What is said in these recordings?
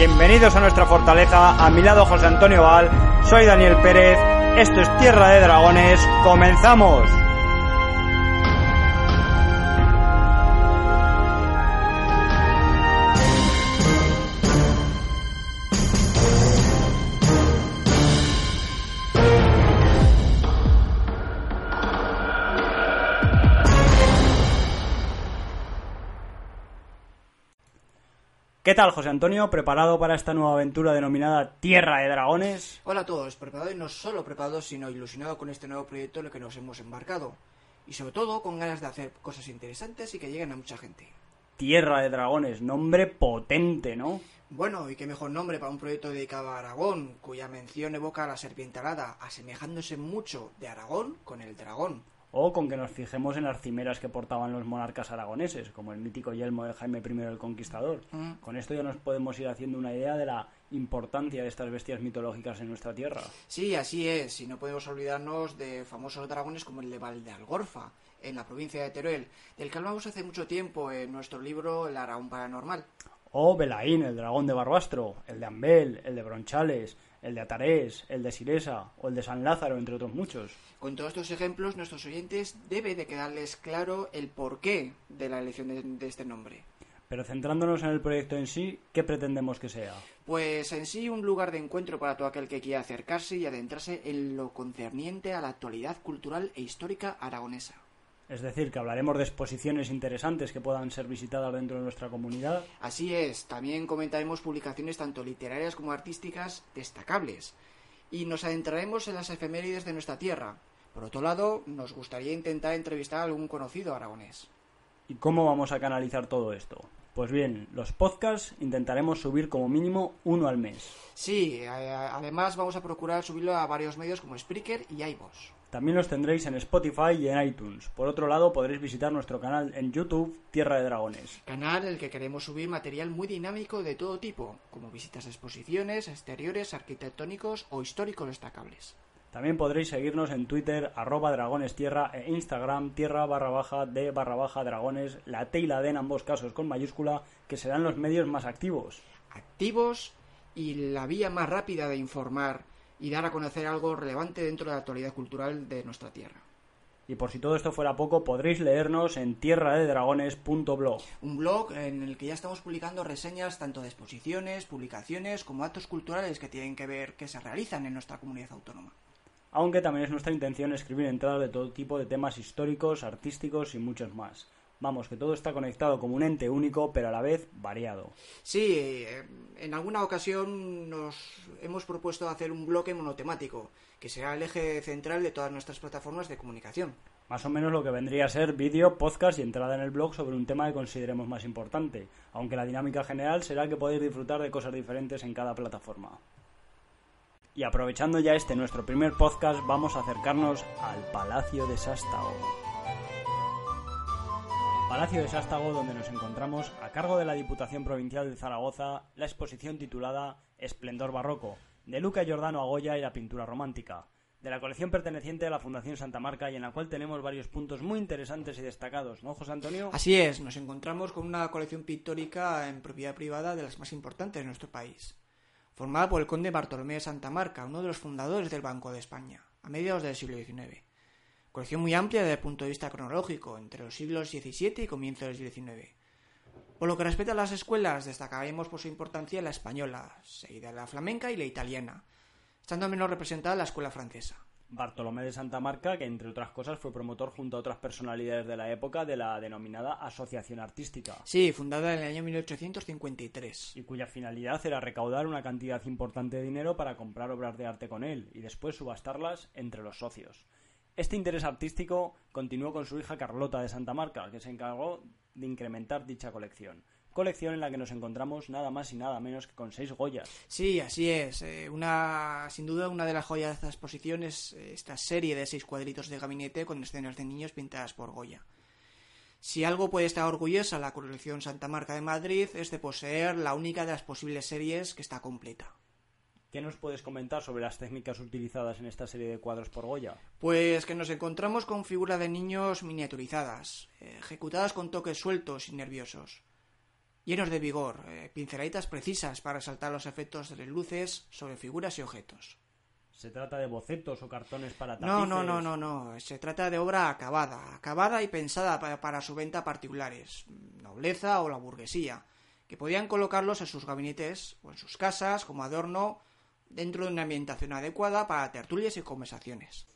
Bienvenidos a nuestra fortaleza, a mi lado José Antonio Val, soy Daniel Pérez, esto es Tierra de Dragones, comenzamos. ¿Qué tal, José Antonio? ¿Preparado para esta nueva aventura denominada Tierra de Dragones? Hola a todos, preparado y no solo preparado, sino ilusionado con este nuevo proyecto en el que nos hemos embarcado. Y sobre todo con ganas de hacer cosas interesantes y que lleguen a mucha gente. Tierra de Dragones, nombre potente, ¿no? Bueno, y qué mejor nombre para un proyecto dedicado a Aragón, cuya mención evoca a la serpiente alada, asemejándose mucho de Aragón con el dragón. O con que nos fijemos en las cimeras que portaban los monarcas aragoneses, como el mítico yelmo de Jaime I el Conquistador. Mm. Con esto ya nos podemos ir haciendo una idea de la importancia de estas bestias mitológicas en nuestra tierra. Sí, así es, y no podemos olvidarnos de famosos dragones como el de Valdealgorfa, en la provincia de Teruel, del que hablamos hace mucho tiempo en nuestro libro El Aragón Paranormal. O Belaín, el dragón de Barbastro, el de Ambel, el de Bronchales, el de Atarés, el de Siresa o el de San Lázaro, entre otros muchos. Con todos estos ejemplos, nuestros oyentes debe de quedarles claro el porqué de la elección de, de este nombre. Pero centrándonos en el proyecto en sí, ¿qué pretendemos que sea? Pues en sí un lugar de encuentro para todo aquel que quiera acercarse y adentrarse en lo concerniente a la actualidad cultural e histórica aragonesa. Es decir, que hablaremos de exposiciones interesantes que puedan ser visitadas dentro de nuestra comunidad, Así es, también comentaremos publicaciones tanto literarias como artísticas destacables y nos adentraremos en las efemérides de nuestra tierra. Por otro lado, nos gustaría intentar entrevistar a algún conocido aragonés. ¿Y cómo vamos a canalizar todo esto? Pues bien, los podcasts intentaremos subir como mínimo uno al mes. Sí, además vamos a procurar subirlo a varios medios como Spreaker y iVoox. También los tendréis en Spotify y en iTunes. Por otro lado, podréis visitar nuestro canal en YouTube, Tierra de Dragones. Canal en el que queremos subir material muy dinámico de todo tipo, como visitas a exposiciones, exteriores, arquitectónicos o históricos destacables. También podréis seguirnos en Twitter, arroba dragonestierra e Instagram, tierra barra baja de barra baja dragones, la T y la D en ambos casos con mayúscula, que serán los medios más activos. activos y la vía más rápida de informar y dar a conocer algo relevante dentro de la actualidad cultural de nuestra tierra. Y por si todo esto fuera poco, podréis leernos en tierradedragones.blog. Un blog en el que ya estamos publicando reseñas tanto de exposiciones, publicaciones como actos culturales que tienen que ver que se realizan en nuestra comunidad autónoma. Aunque también es nuestra intención escribir entradas de todo tipo de temas históricos, artísticos y muchos más. Vamos, que todo está conectado como un ente único, pero a la vez variado. Sí, eh, en alguna ocasión nos hemos propuesto hacer un bloque monotemático, que será el eje central de todas nuestras plataformas de comunicación. Más o menos lo que vendría a ser vídeo, podcast y entrada en el blog sobre un tema que consideremos más importante, aunque la dinámica general será que podéis disfrutar de cosas diferentes en cada plataforma. Y aprovechando ya este nuestro primer podcast, vamos a acercarnos al Palacio de Sástago. Palacio de Sástago, donde nos encontramos a cargo de la Diputación Provincial de Zaragoza la exposición titulada Esplendor Barroco, de Luca Giordano Agoya y la pintura romántica, de la colección perteneciente a la Fundación Santa Marca y en la cual tenemos varios puntos muy interesantes y destacados, ¿no, José Antonio? Así es, nos encontramos con una colección pictórica en propiedad privada de las más importantes de nuestro país, formada por el conde Bartolomé de Santa Marca, uno de los fundadores del Banco de España, a mediados del siglo XIX. Colección muy amplia desde el punto de vista cronológico, entre los siglos XVII y comienzo del XIX. Por lo que respecta a las escuelas, destacaremos por su importancia la española, seguida la flamenca y la italiana, estando menos representada la escuela francesa. Bartolomé de Santa Marca, que entre otras cosas fue promotor junto a otras personalidades de la época de la denominada Asociación Artística, Sí, fundada en el año 1853. y cuya finalidad era recaudar una cantidad importante de dinero para comprar obras de arte con él y después subastarlas entre los socios. Este interés artístico continuó con su hija Carlota de Santa Marca, que se encargó de incrementar dicha colección. Colección en la que nos encontramos nada más y nada menos que con seis Goyas. Sí, así es. Eh, una, sin duda, una de las joyas de esta exposición es eh, esta serie de seis cuadritos de gabinete con escenas de niños pintadas por Goya. Si algo puede estar orgullosa la colección Santa Marca de Madrid es de poseer la única de las posibles series que está completa. ¿Qué nos puedes comentar sobre las técnicas utilizadas en esta serie de cuadros por Goya? Pues que nos encontramos con figuras de niños miniaturizadas, eh, ejecutadas con toques sueltos y nerviosos, llenos de vigor, eh, pinceladitas precisas para resaltar los efectos de luces sobre figuras y objetos. ¿Se trata de bocetos o cartones para tapices? No, no, no, no, no. Se trata de obra acabada, acabada y pensada para, para su venta a particulares, nobleza o la burguesía, que podían colocarlos en sus gabinetes o en sus casas como adorno dentro de una ambientación adecuada para tertulias y conversaciones.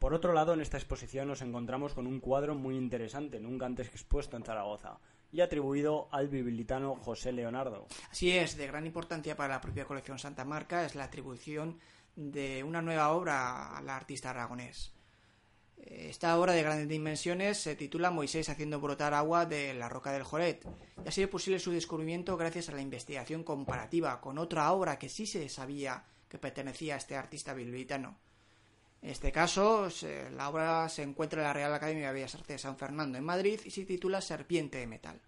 Por otro lado, en esta exposición nos encontramos con un cuadro muy interesante, nunca antes expuesto en Zaragoza, y atribuido al biblitano José Leonardo. Así es, de gran importancia para la propia colección Santa Marca es la atribución de una nueva obra al artista aragonés. Esta obra de grandes dimensiones se titula Moisés haciendo brotar agua de la roca del Joret y ha sido posible su descubrimiento gracias a la investigación comparativa con otra obra que sí se sabía que pertenecía a este artista bilbitano. En este caso, la obra se encuentra en la Real Academia de Bellas Artes de San Fernando en Madrid y se titula Serpiente de Metal.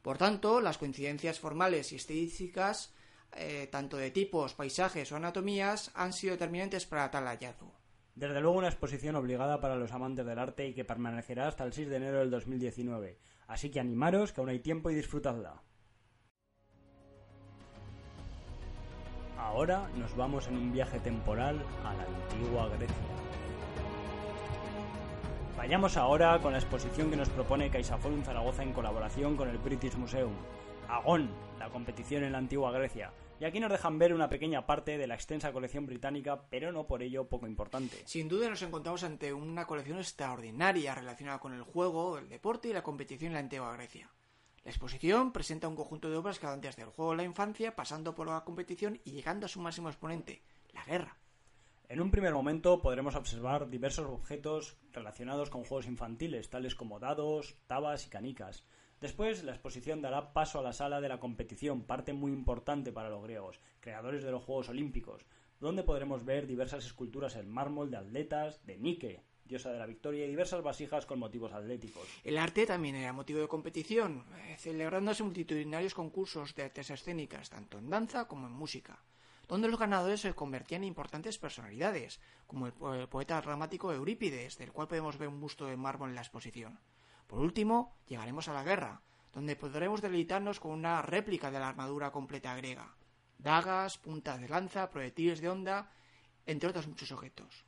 Por tanto, las coincidencias formales y estilísticas, eh, tanto de tipos, paisajes o anatomías, han sido determinantes para tal hallazgo. Desde luego una exposición obligada para los amantes del arte y que permanecerá hasta el 6 de enero del 2019. Así que animaros, que aún hay tiempo y disfrutadla. Ahora nos vamos en un viaje temporal a la antigua Grecia. Vayamos ahora con la exposición que nos propone CaixaForum Zaragoza en colaboración con el British Museum. Agón, la competición en la antigua Grecia, y aquí nos dejan ver una pequeña parte de la extensa colección británica, pero no por ello poco importante. Sin duda nos encontramos ante una colección extraordinaria relacionada con el juego, el deporte y la competición en la antigua Grecia. La exposición presenta un conjunto de obras que van desde el juego de la infancia, pasando por la competición y llegando a su máximo exponente, la guerra. En un primer momento podremos observar diversos objetos relacionados con juegos infantiles, tales como dados, tabas y canicas. Después, la exposición dará paso a la sala de la competición, parte muy importante para los griegos, creadores de los Juegos Olímpicos, donde podremos ver diversas esculturas en mármol de atletas, de Nike, diosa de la victoria, y diversas vasijas con motivos atléticos. El arte también era motivo de competición, eh, celebrándose multitudinarios concursos de artes escénicas, tanto en danza como en música, donde los ganadores se convertían en importantes personalidades, como el, el poeta dramático Eurípides, del cual podemos ver un busto de mármol en la exposición. Por último, llegaremos a la guerra, donde podremos deleitarnos con una réplica de la armadura completa griega. Dagas, puntas de lanza, proyectiles de onda, entre otros muchos objetos.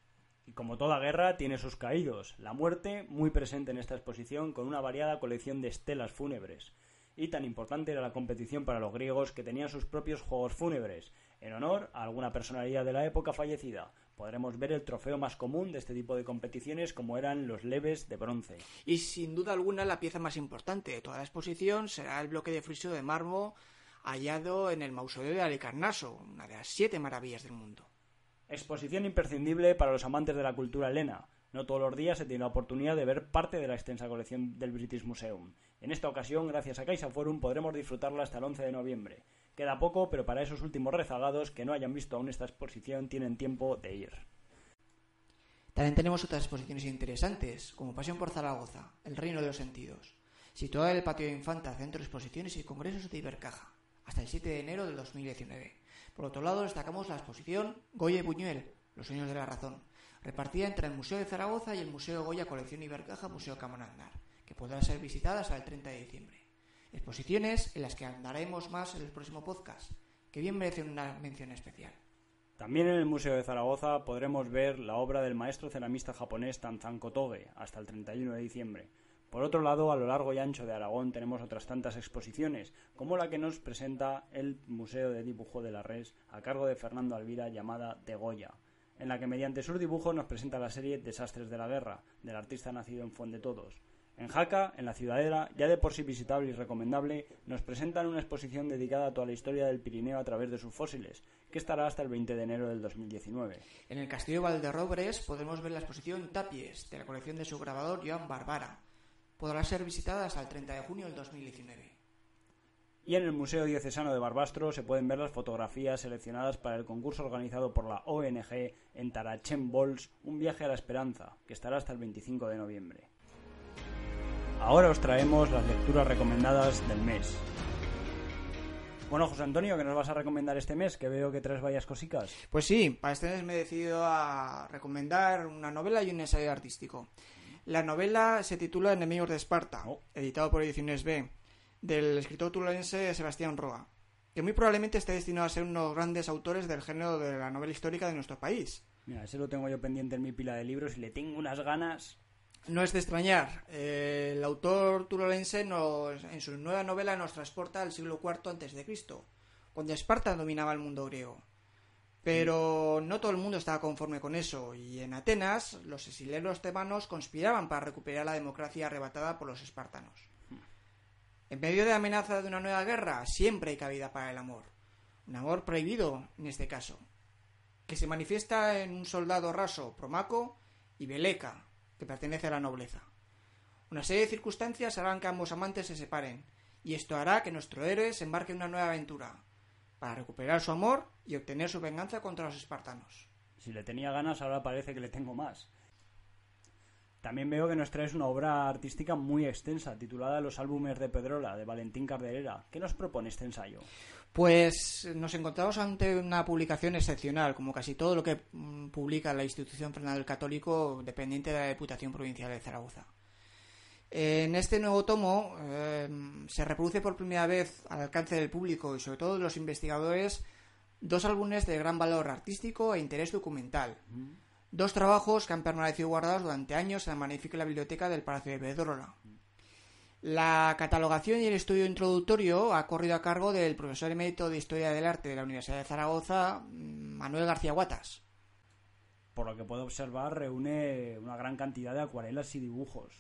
Y como toda guerra, tiene sus caídos. La muerte, muy presente en esta exposición, con una variada colección de estelas fúnebres. Y tan importante era la competición para los griegos que tenían sus propios juegos fúnebres, en honor a alguna personalidad de la época fallecida, podremos ver el trofeo más común de este tipo de competiciones como eran los leves de bronce. Y sin duda alguna la pieza más importante de toda la exposición será el bloque de friso de mármol hallado en el mausoleo de Alicarnaso, una de las siete maravillas del mundo. Exposición imprescindible para los amantes de la cultura helena. No todos los días se tiene la oportunidad de ver parte de la extensa colección del British Museum. En esta ocasión, gracias a Caixa Forum, podremos disfrutarla hasta el 11 de noviembre. Queda poco, pero para esos últimos rezagados que no hayan visto aún esta exposición tienen tiempo de ir. También tenemos otras exposiciones interesantes, como Pasión por Zaragoza, El Reino de los Sentidos, situada en el Patio de Infanta, Centro de Exposiciones y Congresos de Ibercaja, hasta el 7 de enero del 2019. Por otro lado, destacamos la exposición Goya y Buñuel, Los Sueños de la Razón, repartida entre el Museo de Zaragoza y el Museo Goya Colección Ibercaja Museo Camonandar, que podrá ser visitada hasta el 30 de diciembre. Exposiciones en las que andaremos más en el próximo podcast, que bien merecen una mención especial. También en el Museo de Zaragoza podremos ver la obra del maestro ceramista japonés Tanzanko Toge hasta el 31 de diciembre. Por otro lado, a lo largo y ancho de Aragón tenemos otras tantas exposiciones, como la que nos presenta el Museo de Dibujo de la Res a cargo de Fernando Alvira llamada De Goya, en la que mediante sus dibujos nos presenta la serie Desastres de la Guerra, del artista nacido en Fuente Todos. En Jaca, en la Ciudadela, ya de por sí visitable y recomendable, nos presentan una exposición dedicada a toda la historia del Pirineo a través de sus fósiles, que estará hasta el 20 de enero del 2019. En el Castillo Valderrobres podemos ver la exposición Tapies, de la colección de su grabador Joan Barbara. Podrá ser visitada hasta el 30 de junio del 2019. Y en el Museo Diocesano de Barbastro se pueden ver las fotografías seleccionadas para el concurso organizado por la ONG en Tarachen Bols, un viaje a la esperanza, que estará hasta el 25 de noviembre. Ahora os traemos las lecturas recomendadas del mes. Bueno, José Antonio, ¿qué nos vas a recomendar este mes? Que veo que traes varias cositas. Pues sí, para este mes me he decidido a recomendar una novela y un ensayo artístico. La novela se titula Enemigos de Esparta, Oh. editado por Ediciones B, del escritor tulense Sebastián Roa, que muy probablemente está destinado a ser uno de los grandes autores del género de la novela histórica de nuestro país. Mira, ese lo tengo yo pendiente en mi pila de libros y le tengo unas ganas. No es de extrañar, eh, el autor turolense nos, en su nueva novela nos transporta al siglo IV Cristo, cuando Esparta dominaba el mundo griego. Pero no todo el mundo estaba conforme con eso, y en Atenas los exiliados tebanos conspiraban para recuperar la democracia arrebatada por los espartanos. En medio de la amenaza de una nueva guerra, siempre hay cabida para el amor. Un amor prohibido, en este caso, que se manifiesta en un soldado raso, Promaco, y Beleca, que pertenece a la nobleza. Una serie de circunstancias harán que ambos amantes se separen, y esto hará que nuestro héroe se embarque en una nueva aventura, para recuperar su amor y obtener su venganza contra los espartanos. Si le tenía ganas, ahora parece que le tengo más. También veo que nos traes una obra artística muy extensa, titulada Los álbumes de Pedrola, de Valentín Carderera. ¿Qué nos propone este ensayo? Pues nos encontramos ante una publicación excepcional, como casi todo lo que mm, publica la institución Fernando el Católico, dependiente de la Diputación Provincial de Zaragoza. En este nuevo tomo eh, se reproduce por primera vez al alcance del público y sobre todo de los investigadores dos álbumes de gran valor artístico e interés documental. Dos trabajos que han permanecido guardados durante años en la magnífica biblioteca del Palacio de Pedrola. La catalogación y el estudio introductorio ha corrido a cargo del profesor emérito de Historia del Arte de la Universidad de Zaragoza, mm, Manuel García Guatas. Por lo que puedo observar, reúne una gran cantidad de acuarelas y dibujos.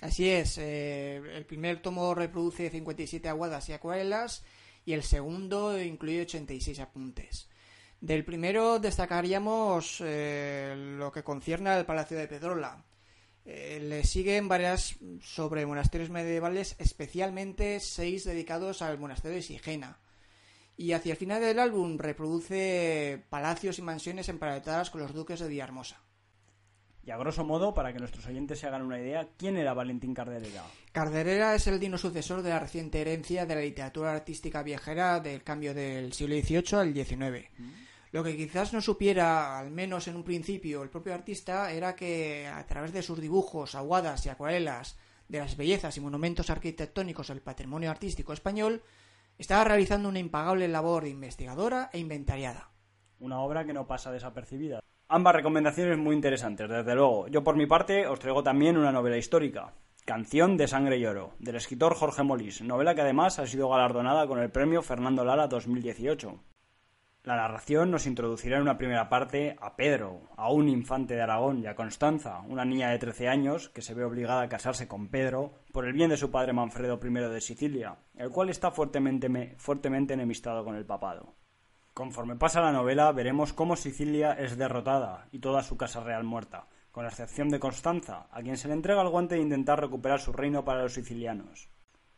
Así es, eh, el primer tomo reproduce 57 aguadas y acuarelas y el segundo incluye 86 apuntes. Del primero destacaríamos eh, lo que concierne al Palacio de Pedrola. Eh, le siguen varias sobre monasterios medievales, especialmente seis dedicados al monasterio de Sigena. Y hacia el final del álbum reproduce palacios y mansiones emparentadas con los duques de Villahermosa. Y a grosso modo, para que nuestros oyentes se hagan una idea, ¿quién era Valentín Carderera? Carderera es el digno sucesor de la reciente herencia de la literatura artística viajera del cambio del siglo XVIII al XIX. Lo que quizás no supiera, al menos en un principio, el propio artista era que a través de sus dibujos, aguadas y acuarelas de las bellezas y monumentos arquitectónicos del patrimonio artístico español, estaba realizando una impagable labor investigadora e inventariada. Una obra que no pasa desapercibida. Ambas recomendaciones muy interesantes, desde luego. Yo por mi parte os traigo también una novela histórica, Canción de Sangre y Oro, del escritor Jorge Molís, novela que además ha sido galardonada con el premio Fernando Lara 2018. La narración nos introducirá en una primera parte a Pedro, a un infante de Aragón, y a Constanza, una niña de 13 años que se ve obligada a casarse con Pedro por el bien de su padre Manfredo I de Sicilia, el cual está fuertemente, fuertemente enemistado con el papado. Conforme pasa la novela, veremos cómo Sicilia es derrotada y toda su casa real muerta, con la excepción de Constanza, a quien se le entrega el guante de intentar recuperar su reino para los sicilianos.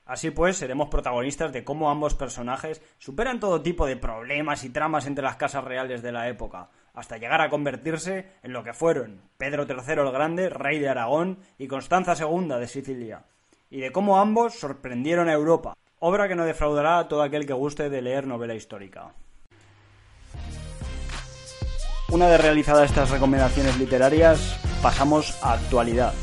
Así pues, seremos protagonistas de cómo ambos personajes superan todo tipo de problemas y tramas entre las casas reales de la época, hasta llegar a convertirse en lo que fueron Pedro III el Grande, rey de Aragón, y Constanza II de Sicilia, y de cómo ambos sorprendieron a Europa, obra que no defraudará a todo aquel que guste de leer novela histórica. Una vez realizadas estas recomendaciones literarias, pasamos a actualidad.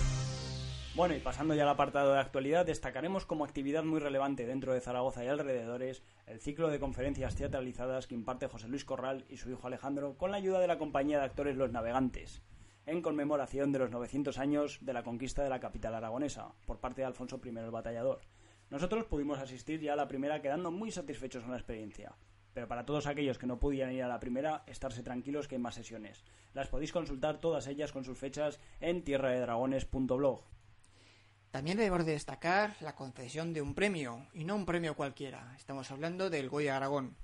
Bueno, y pasando ya al apartado de actualidad, destacaremos como actividad muy relevante dentro de Zaragoza y alrededores el ciclo de conferencias teatralizadas que imparte José Luis Corral y su hijo Alejandro con la ayuda de la compañía de actores Los Navegantes, en conmemoración de los 900 años de la conquista de la capital aragonesa por parte de Alfonso I el Batallador. Nosotros pudimos asistir ya a la primera quedando muy satisfechos con la experiencia. Pero para todos aquellos que no pudieran ir a la primera, estarse tranquilos que hay más sesiones. Las podéis consultar todas ellas con sus fechas en tierradedragones.blog. También debemos de destacar la concesión de un premio, y no un premio cualquiera. Estamos hablando del Goya Aragón.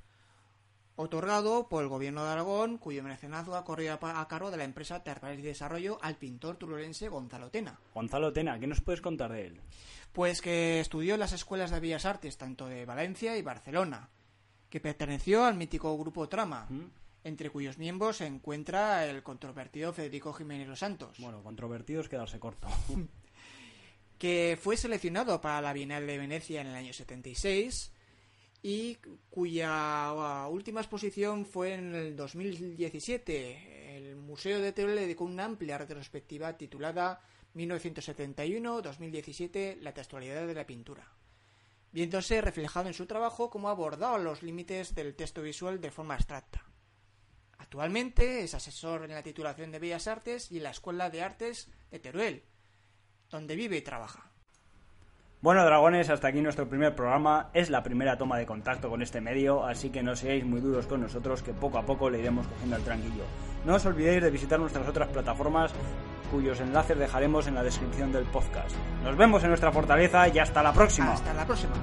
otorgado por el gobierno de Aragón, cuyo mecenazgo ha corrido a cargo de la empresa Terrales y Desarrollo al pintor turulense Gonzalo Tena. Gonzalo Tena, ¿qué nos puedes contar de él? Pues que estudió en las escuelas de Bellas Artes, tanto de Valencia y Barcelona, que perteneció al mítico grupo Trama, ¿Mm? entre cuyos miembros se encuentra el controvertido Federico Jiménez Los Santos. Bueno, controvertido es quedarse corto. que fue seleccionado para la Bienal de Venecia en el año 76 y cuya uh, última exposición fue en el 2017. El Museo de Teruel le dedicó una amplia retrospectiva titulada 1971-2017 La textualidad de la pintura, viéndose reflejado en su trabajo cómo ha abordado los límites del texto visual de forma abstracta. Actualmente es asesor en la titulación de Bellas Artes y en la Escuela de Artes de Teruel, donde vive y trabaja. Bueno, dragones, hasta aquí nuestro primer programa. Es la primera toma de contacto con este medio, así que no seáis muy duros con nosotros, que poco a poco le iremos cogiendo el tranquillo. No os olvidéis de visitar nuestras otras plataformas, cuyos enlaces dejaremos en la descripción del podcast. Nos vemos en nuestra fortaleza y hasta la próxima. Hasta la próxima.